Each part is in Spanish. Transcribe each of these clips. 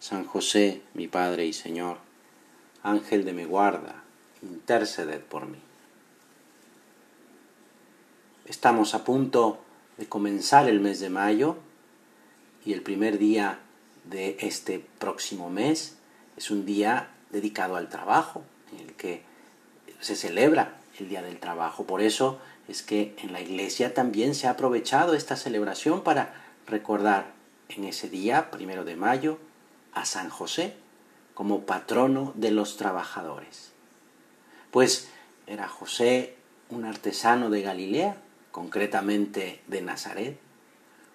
San José, mi Padre y Señor, Ángel de mi guarda, interceded por mí. Estamos a punto de comenzar el mes de mayo y el primer día de este próximo mes es un día dedicado al trabajo, en el que se celebra el Día del Trabajo. Por eso es que en la iglesia también se ha aprovechado esta celebración para recordar en ese día, primero de mayo, a San José como patrono de los trabajadores. Pues era José un artesano de Galilea, concretamente de Nazaret,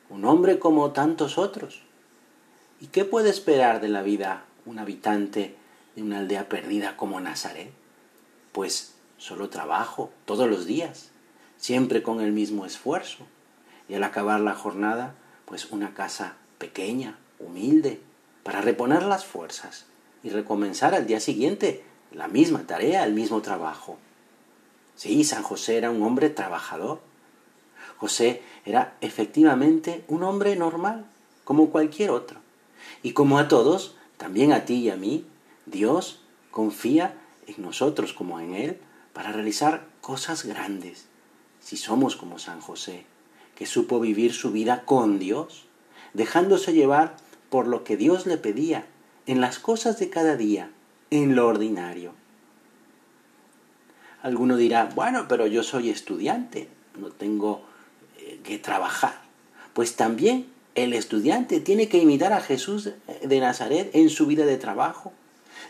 un hombre como tantos otros. ¿Y qué puede esperar de la vida un habitante de una aldea perdida como Nazaret? Pues solo trabajo todos los días, siempre con el mismo esfuerzo. Y al acabar la jornada, pues una casa pequeña, humilde, para reponer las fuerzas y recomenzar al día siguiente la misma tarea, el mismo trabajo. Sí, San José era un hombre trabajador. José era efectivamente un hombre normal, como cualquier otro. Y como a todos, también a ti y a mí, Dios confía en nosotros como en Él para realizar cosas grandes. Si somos como San José, que supo vivir su vida con Dios, dejándose llevar por lo que Dios le pedía, en las cosas de cada día, en lo ordinario. Alguno dirá, bueno, pero yo soy estudiante, no tengo eh, que trabajar. Pues también el estudiante tiene que imitar a Jesús de Nazaret en su vida de trabajo.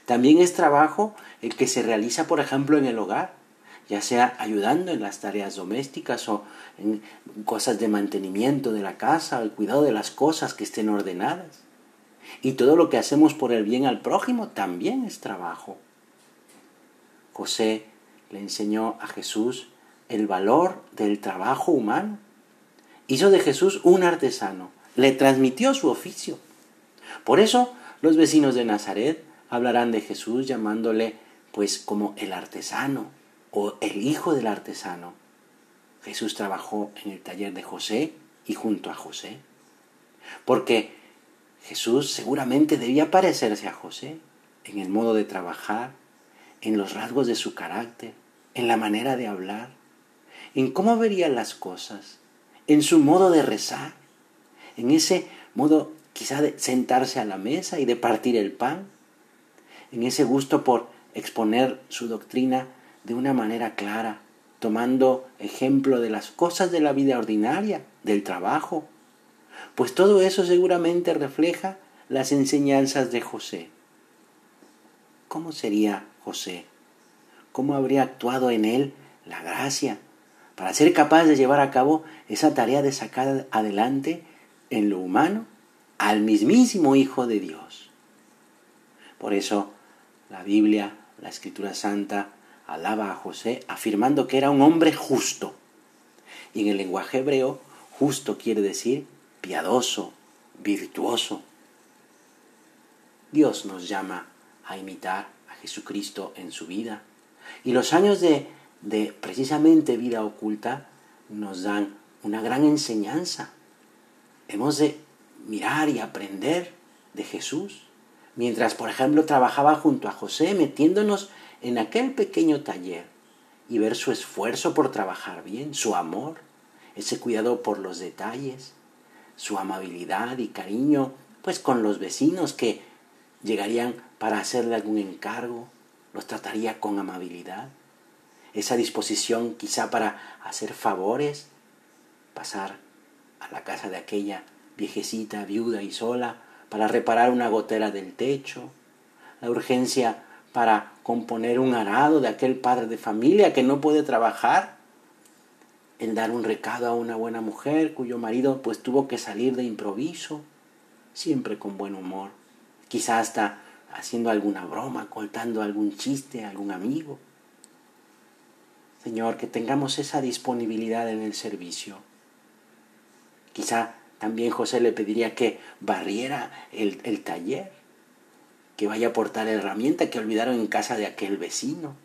También es trabajo el que se realiza, por ejemplo, en el hogar, ya sea ayudando en las tareas domésticas o en cosas de mantenimiento de la casa el cuidado de las cosas que estén ordenadas. Y todo lo que hacemos por el bien al prójimo también es trabajo. José le enseñó a Jesús el valor del trabajo humano. Hizo de Jesús un artesano, le transmitió su oficio. Por eso los vecinos de Nazaret hablarán de Jesús llamándole pues como el artesano o el hijo del artesano. Jesús trabajó en el taller de José y junto a José. Porque Jesús seguramente debía parecerse a José en el modo de trabajar, en los rasgos de su carácter, en la manera de hablar, en cómo vería las cosas, en su modo de rezar, en ese modo quizá de sentarse a la mesa y de partir el pan, en ese gusto por exponer su doctrina de una manera clara, tomando ejemplo de las cosas de la vida ordinaria, del trabajo, pues todo eso seguramente refleja las enseñanzas de José. ¿Cómo sería José? ¿Cómo habría actuado en él la gracia para ser capaz de llevar a cabo esa tarea de sacar adelante en lo humano al mismísimo Hijo de Dios? Por eso la Biblia, la Escritura Santa, alaba a José afirmando que era un hombre justo. Y en el lenguaje hebreo, justo quiere decir piadoso, virtuoso. Dios nos llama a imitar a Jesucristo en su vida. Y los años de, de precisamente vida oculta nos dan una gran enseñanza. Hemos de mirar y aprender de Jesús. Mientras, por ejemplo, trabajaba junto a José, metiéndonos en aquel pequeño taller y ver su esfuerzo por trabajar bien, su amor, ese cuidado por los detalles, su amabilidad y cariño, pues con los vecinos que llegarían para hacerle algún encargo, los trataría con amabilidad, esa disposición quizá para hacer favores, pasar a la casa de aquella viejecita, viuda y sola, para reparar una gotera del techo, la urgencia para componer un arado de aquel padre de familia que no puede trabajar en dar un recado a una buena mujer cuyo marido pues tuvo que salir de improviso, siempre con buen humor, quizá hasta haciendo alguna broma, contando algún chiste a algún amigo. Señor, que tengamos esa disponibilidad en el servicio. Quizá también José le pediría que barriera el, el taller, que vaya a portar herramienta que olvidaron en casa de aquel vecino.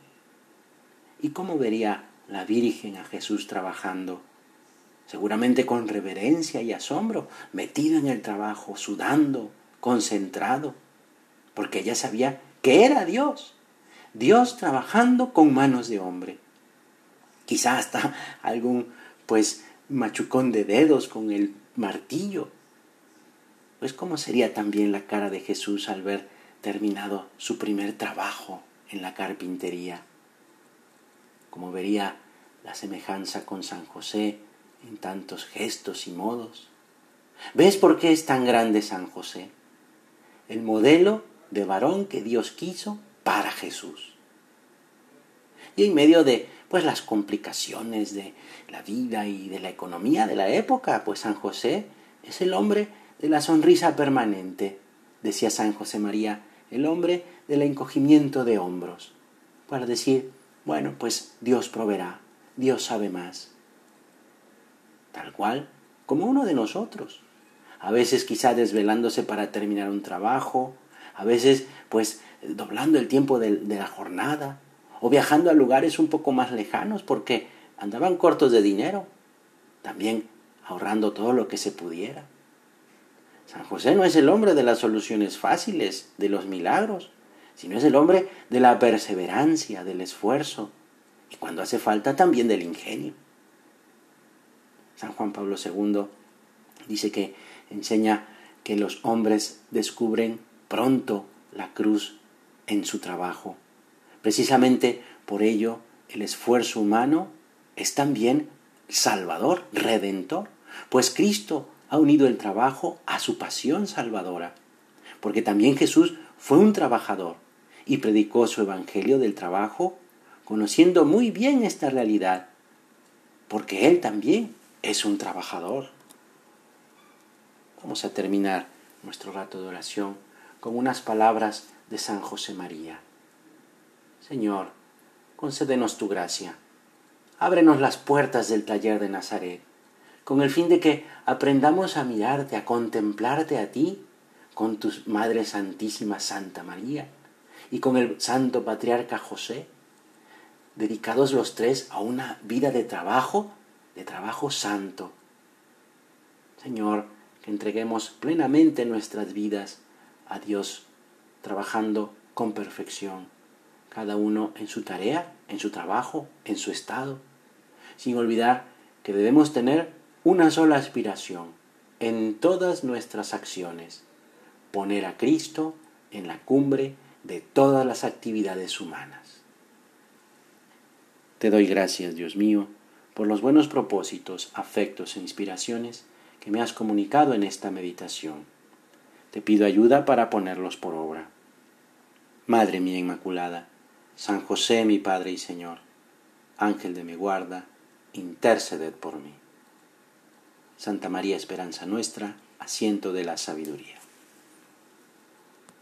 ¿Y cómo vería la Virgen a Jesús trabajando? Seguramente con reverencia y asombro, metido en el trabajo, sudando, concentrado, porque ella sabía que era Dios, Dios trabajando con manos de hombre. Quizá hasta algún, pues, machucón de dedos con el martillo. Pues cómo sería también la cara de Jesús al ver terminado su primer trabajo en la carpintería. Como vería la semejanza con San José en tantos gestos y modos. ¿Ves por qué es tan grande San José? El modelo de varón que Dios quiso para Jesús. Y en medio de pues las complicaciones de la vida y de la economía de la época, pues San José es el hombre de la sonrisa permanente, decía San José María, el hombre del encogimiento de hombros, para decir, bueno, pues Dios proveerá, Dios sabe más. Tal cual como uno de nosotros. A veces quizá desvelándose para terminar un trabajo, a veces pues doblando el tiempo de, de la jornada, o viajando a lugares un poco más lejanos porque andaban cortos de dinero, también ahorrando todo lo que se pudiera. San José no es el hombre de las soluciones fáciles, de los milagros, sino es el hombre de la perseverancia, del esfuerzo y cuando hace falta también del ingenio. San Juan Pablo II dice que enseña que los hombres descubren pronto la cruz en su trabajo. Precisamente por ello el esfuerzo humano es también salvador, redentor, pues Cristo ha unido el trabajo a su pasión salvadora, porque también Jesús fue un trabajador y predicó su evangelio del trabajo conociendo muy bien esta realidad, porque Él también es un trabajador. Vamos a terminar nuestro rato de oración con unas palabras de San José María. Señor, concédenos tu gracia. Ábrenos las puertas del taller de Nazaret con el fin de que aprendamos a mirarte, a contemplarte a ti con tu Madre Santísima Santa María y con el Santo Patriarca José, dedicados los tres a una vida de trabajo, de trabajo santo. Señor, que entreguemos plenamente nuestras vidas a Dios, trabajando con perfección, cada uno en su tarea, en su trabajo, en su estado, sin olvidar que debemos tener una sola aspiración en todas nuestras acciones, poner a Cristo en la cumbre de todas las actividades humanas. Te doy gracias, Dios mío, por los buenos propósitos, afectos e inspiraciones que me has comunicado en esta meditación. Te pido ayuda para ponerlos por obra. Madre mía Inmaculada, San José mi Padre y Señor, Ángel de mi guarda, interceded por mí. Santa María Esperanza nuestra, asiento de la sabiduría.